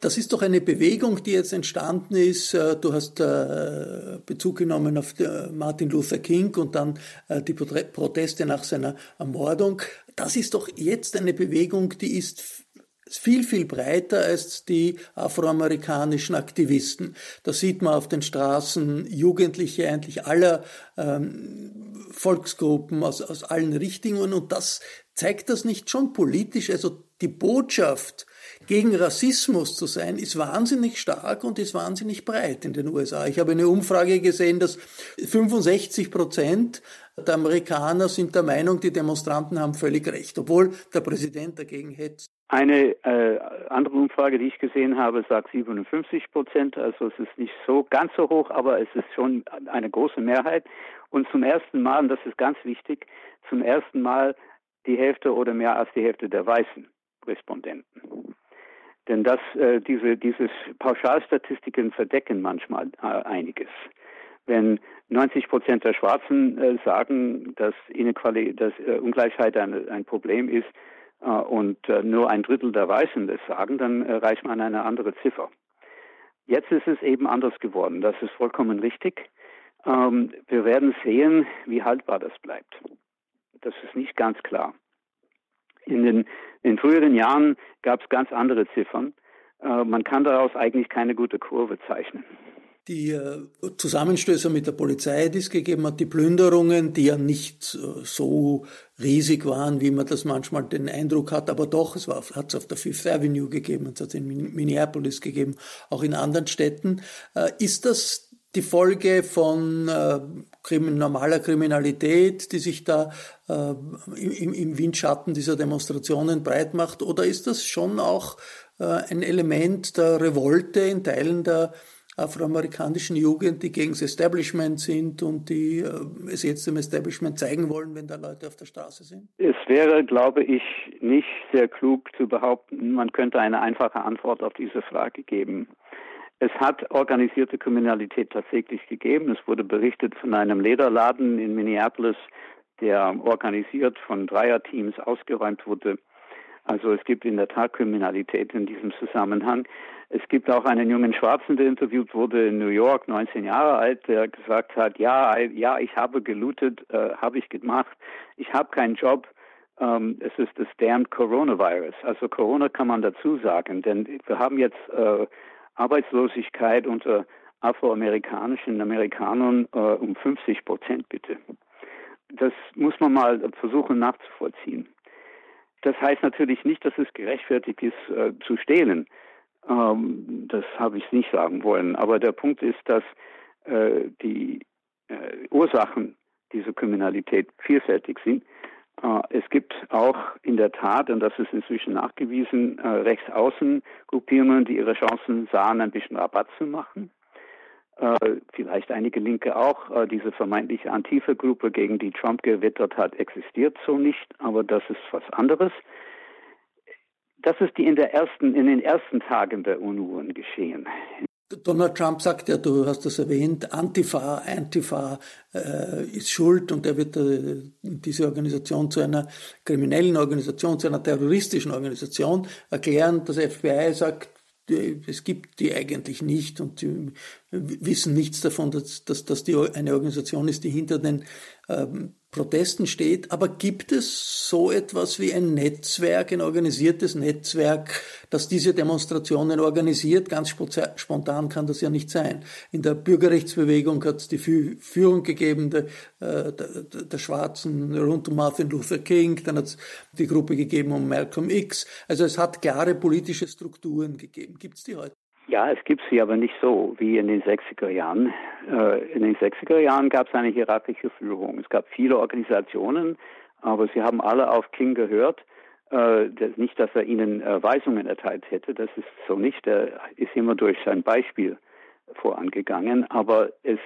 Das ist doch eine Bewegung, die jetzt entstanden ist. Äh, du hast äh, Bezug genommen auf Martin Luther King und dann äh, die Proteste nach seiner Ermordung. Das ist doch jetzt eine Bewegung, die ist viel, viel breiter als die afroamerikanischen Aktivisten. Da sieht man auf den Straßen Jugendliche eigentlich aller ähm, Volksgruppen aus, aus allen Richtungen und das zeigt das nicht schon politisch? Also die Botschaft, gegen Rassismus zu sein, ist wahnsinnig stark und ist wahnsinnig breit in den USA. Ich habe eine Umfrage gesehen, dass 65 Prozent der Amerikaner sind der Meinung, die Demonstranten haben völlig recht, obwohl der Präsident dagegen hetzt. Eine äh, andere Umfrage, die ich gesehen habe, sagt 57 Prozent. Also es ist nicht so ganz so hoch, aber es ist schon eine große Mehrheit. Und zum ersten Mal, und das ist ganz wichtig, zum ersten Mal die Hälfte oder mehr als die Hälfte der weißen Respondenten. Denn das, äh, diese, dieses Pauschalstatistiken verdecken manchmal äh, einiges. Wenn 90 Prozent der Schwarzen äh, sagen, dass, Inequali dass äh, Ungleichheit ein, ein Problem ist, äh, und äh, nur ein Drittel der Weißen das sagen, dann erreicht man eine andere Ziffer. Jetzt ist es eben anders geworden. Das ist vollkommen richtig. Ähm, wir werden sehen, wie haltbar das bleibt. Das ist nicht ganz klar. In den, in früheren Jahren gab es ganz andere Ziffern. Äh, man kann daraus eigentlich keine gute Kurve zeichnen die äh, Zusammenstöße mit der Polizei, die es gegeben hat, die Plünderungen, die ja nicht äh, so riesig waren, wie man das manchmal den Eindruck hat, aber doch, es hat es auf der Fifth Avenue gegeben, es hat es in Minneapolis gegeben, auch in anderen Städten. Äh, ist das die Folge von äh, normaler Kriminalität, die sich da äh, im, im, Windschatten dieser Demonstrationen breit macht, oder ist das schon auch äh, ein Element der Revolte in Teilen der afroamerikanischen Jugend, die gegen das Establishment sind und die äh, es jetzt dem Establishment zeigen wollen, wenn da Leute auf der Straße sind? Es wäre, glaube ich, nicht sehr klug zu behaupten, man könnte eine einfache Antwort auf diese Frage geben. Es hat organisierte Kriminalität tatsächlich gegeben. Es wurde berichtet von einem Lederladen in Minneapolis, der organisiert von Dreierteams ausgeräumt wurde. Also es gibt in der Tat Kriminalität in diesem Zusammenhang. Es gibt auch einen jungen Schwarzen, der interviewt wurde in New York, 19 Jahre alt, der gesagt hat, ja, ja, ich habe gelootet, äh, habe ich gemacht, ich habe keinen Job. Ähm, es ist das damned Coronavirus. Also Corona kann man dazu sagen, denn wir haben jetzt äh, Arbeitslosigkeit unter afroamerikanischen Amerikanern äh, um 50 Prozent bitte. Das muss man mal versuchen nachzuvollziehen. Das heißt natürlich nicht, dass es gerechtfertigt ist, äh, zu stehlen. Ähm, das habe ich nicht sagen wollen. Aber der Punkt ist, dass äh, die äh, Ursachen dieser Kriminalität vielfältig sind. Äh, es gibt auch in der Tat, und das ist inzwischen nachgewiesen, äh, Rechtsaußengruppierungen, die ihre Chancen sahen, ein bisschen Rabatt zu machen. Äh, vielleicht einige Linke auch. Diese vermeintliche Antifa-Gruppe, gegen die Trump gewittert hat, existiert so nicht, aber das ist was anderes. Das ist die in, der ersten, in den ersten Tagen der Unruhen geschehen. Donald Trump sagt ja, du hast das erwähnt, Antifa, Antifa äh, ist schuld und er wird äh, diese Organisation zu einer kriminellen Organisation, zu einer terroristischen Organisation erklären. Das FBI sagt, es gibt die eigentlich nicht und sie wissen nichts davon, dass, dass, dass eine Organisation ist, die hinter den ähm, Protesten steht. Aber gibt es so etwas wie ein Netzwerk, ein organisiertes Netzwerk, das diese Demonstrationen organisiert? Ganz spontan kann das ja nicht sein. In der Bürgerrechtsbewegung hat es die Führung gegeben der, äh, der, der Schwarzen rund um Martin Luther King, dann hat es die Gruppe gegeben um Malcolm X. Also es hat klare politische Strukturen gegeben. Gibt es die heute? Ja, es gibt sie aber nicht so wie in den 60er Jahren. Äh, in den 60er Jahren gab es eine hierarchische Führung. Es gab viele Organisationen, aber sie haben alle auf King gehört. Äh, nicht, dass er ihnen äh, Weisungen erteilt hätte, das ist so nicht. Er ist immer durch sein Beispiel vorangegangen. Aber es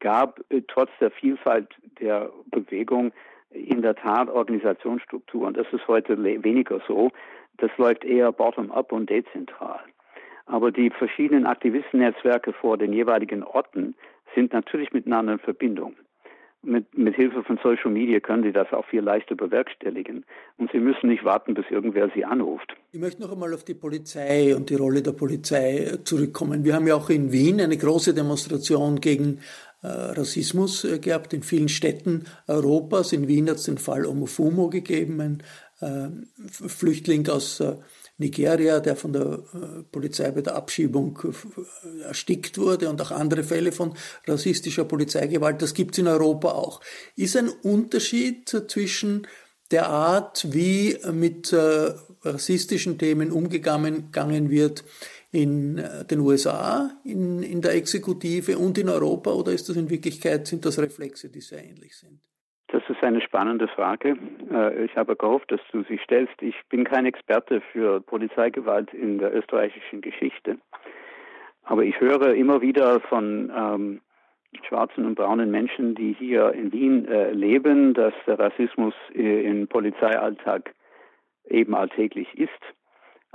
gab trotz der Vielfalt der Bewegung in der Tat Organisationsstrukturen. Das ist heute weniger so. Das läuft eher bottom-up und dezentral. Aber die verschiedenen Aktivistennetzwerke vor den jeweiligen Orten sind natürlich miteinander in Verbindung. mit, mit Hilfe von Social Media können sie das auch viel leichter bewerkstelligen. Und sie müssen nicht warten, bis irgendwer sie anruft. Ich möchte noch einmal auf die Polizei und die Rolle der Polizei zurückkommen. Wir haben ja auch in Wien eine große Demonstration gegen äh, Rassismus äh, gehabt in vielen Städten Europas. In Wien hat es den Fall Omofumo gegeben, ein äh, Flüchtling aus äh, Nigeria, der von der äh, Polizei bei der Abschiebung äh, erstickt wurde und auch andere Fälle von rassistischer Polizeigewalt. Das gibt es in Europa auch. Ist ein Unterschied zwischen der Art, wie mit äh, rassistischen Themen umgegangen wird in den USA, in, in der Exekutive und in Europa, oder ist das in Wirklichkeit, sind das Reflexe, die sehr ähnlich sind? Das ist eine spannende Frage. Äh, ich habe gehofft, dass du sie stellst. Ich bin kein Experte für Polizeigewalt in der österreichischen Geschichte. Aber ich höre immer wieder von ähm, schwarzen und braunen Menschen, die hier in Wien äh, leben, dass der Rassismus äh, im Polizeialltag eben alltäglich ist.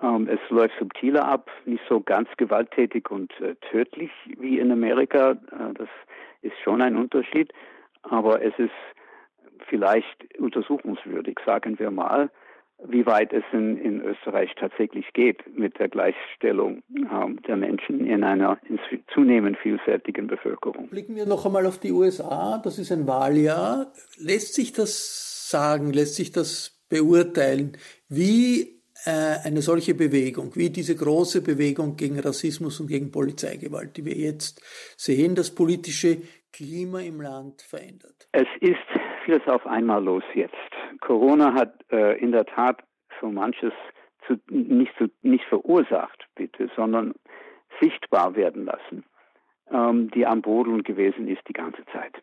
Ähm, es läuft subtiler ab, nicht so ganz gewalttätig und äh, tödlich wie in Amerika. Äh, das ist schon ein Unterschied. Aber es ist vielleicht untersuchungswürdig, sagen wir mal, wie weit es in, in Österreich tatsächlich geht mit der Gleichstellung äh, der Menschen in einer zunehmend vielfältigen Bevölkerung. Blicken wir noch einmal auf die USA. Das ist ein Wahljahr. Lässt sich das sagen, lässt sich das beurteilen, wie äh, eine solche Bewegung, wie diese große Bewegung gegen Rassismus und gegen Polizeigewalt, die wir jetzt sehen, das politische Klima im Land verändert? Es ist vieles auf einmal los jetzt. Corona hat äh, in der Tat so manches zu, nicht, zu, nicht verursacht, bitte, sondern sichtbar werden lassen, ähm, die am Boden gewesen ist die ganze Zeit.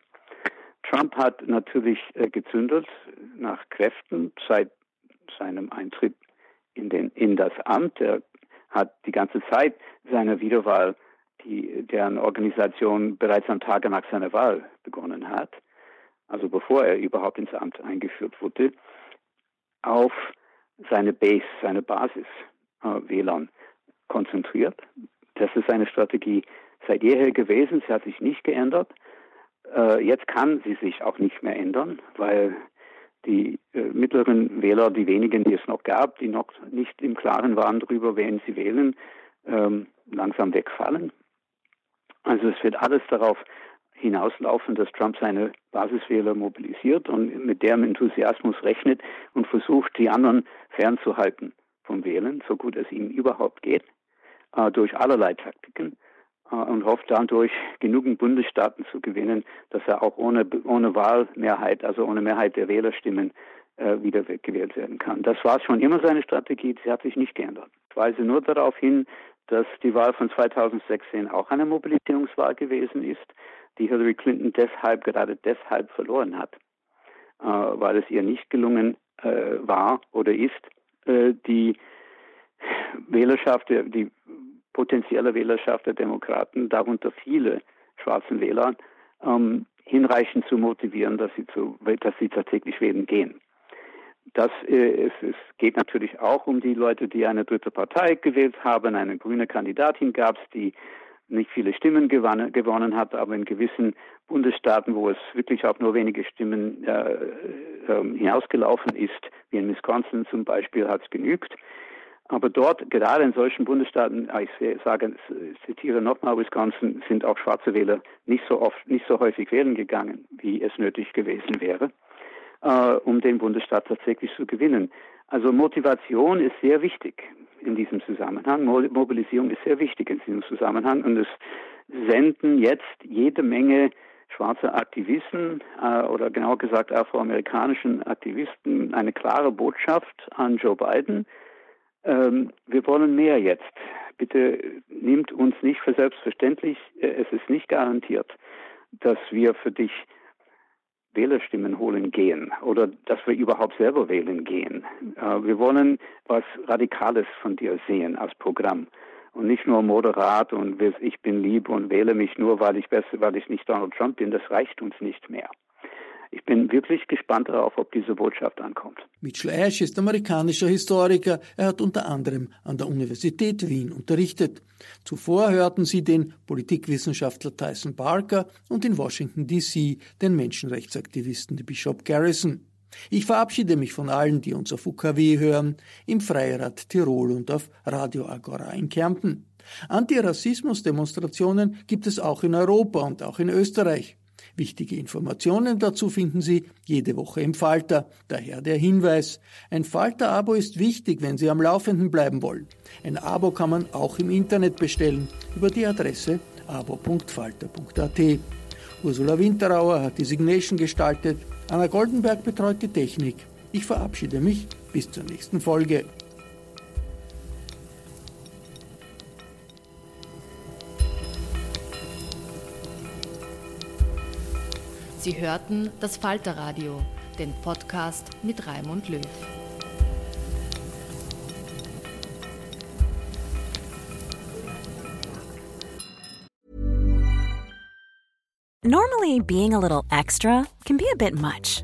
Trump hat natürlich äh, gezündet nach Kräften seit seinem Eintritt in, den, in das Amt. Er hat die ganze Zeit seiner Wiederwahl, die, deren Organisation bereits am Tage nach seiner Wahl begonnen hat, also bevor er überhaupt ins Amt eingeführt wurde, auf seine Base, seine Basis äh, WLAN konzentriert. Das ist eine Strategie seit jeher gewesen. Sie hat sich nicht geändert. Äh, jetzt kann sie sich auch nicht mehr ändern, weil die äh, mittleren Wähler, die wenigen, die es noch gab, die noch nicht im Klaren waren darüber, wen sie wählen, ähm, langsam wegfallen. Also es wird alles darauf hinauslaufen, dass Trump seine Basiswähler mobilisiert und mit deren Enthusiasmus rechnet und versucht, die anderen fernzuhalten vom Wählen, so gut es ihm überhaupt geht, äh, durch allerlei Taktiken äh, und hofft dadurch, genügend Bundesstaaten zu gewinnen, dass er auch ohne, ohne Wahlmehrheit, also ohne Mehrheit der Wählerstimmen, äh, wieder gewählt werden kann. Das war schon immer seine Strategie, sie hat sich nicht geändert. Ich weise nur darauf hin, dass die Wahl von 2016 auch eine Mobilisierungswahl gewesen ist die Hillary Clinton deshalb, gerade deshalb verloren hat, äh, weil es ihr nicht gelungen äh, war oder ist, äh, die Wählerschaft, die potenzielle Wählerschaft der Demokraten, darunter viele schwarzen Wähler, ähm, hinreichend zu motivieren, dass sie, zu, dass sie tatsächlich wählen gehen. Das äh, es, es geht natürlich auch um die Leute, die eine dritte Partei gewählt haben. Eine grüne Kandidatin gab es, die nicht viele Stimmen gewann, gewonnen hat, aber in gewissen Bundesstaaten, wo es wirklich auf nur wenige Stimmen äh, äh, hinausgelaufen ist, wie in Wisconsin zum Beispiel, hat es genügt. Aber dort, gerade in solchen Bundesstaaten, ich sage, zitiere nochmal Wisconsin, sind auch schwarze Wähler nicht so oft, nicht so häufig wählen gegangen, wie es nötig gewesen wäre, äh, um den Bundesstaat tatsächlich zu gewinnen. Also Motivation ist sehr wichtig in diesem Zusammenhang. Mobilisierung ist sehr wichtig in diesem Zusammenhang und es senden jetzt jede Menge schwarze Aktivisten äh, oder genauer gesagt afroamerikanischen Aktivisten eine klare Botschaft an Joe Biden. Ähm, wir wollen mehr jetzt. Bitte nimmt uns nicht für selbstverständlich. Äh, es ist nicht garantiert, dass wir für dich Wählerstimmen holen gehen oder dass wir überhaupt selber wählen gehen. Äh, wir wollen was Radikales von dir sehen als Programm und nicht nur moderat und ich bin lieb und wähle mich nur, weil ich besser, weil ich nicht Donald Trump bin. Das reicht uns nicht mehr. Ich bin wirklich gespannt darauf, ob diese Botschaft ankommt. Mitchell Ash ist amerikanischer Historiker. Er hat unter anderem an der Universität Wien unterrichtet. Zuvor hörten Sie den Politikwissenschaftler Tyson Barker und in Washington DC den Menschenrechtsaktivisten Bishop Garrison. Ich verabschiede mich von allen, die uns auf UKW hören, im Freirad Tirol und auf Radio Agora in Kärnten. Antirassismus-Demonstrationen gibt es auch in Europa und auch in Österreich. Wichtige Informationen dazu finden Sie jede Woche im Falter. Daher der Hinweis. Ein Falter-Abo ist wichtig, wenn Sie am Laufenden bleiben wollen. Ein Abo kann man auch im Internet bestellen über die Adresse abo.falter.at. Ursula Winterauer hat die Signation gestaltet. Anna Goldenberg betreut die Technik. Ich verabschiede mich bis zur nächsten Folge. Sie hörten das Falterradio, den Podcast mit Raimund Löw. Normally, being a little extra can be a bit much,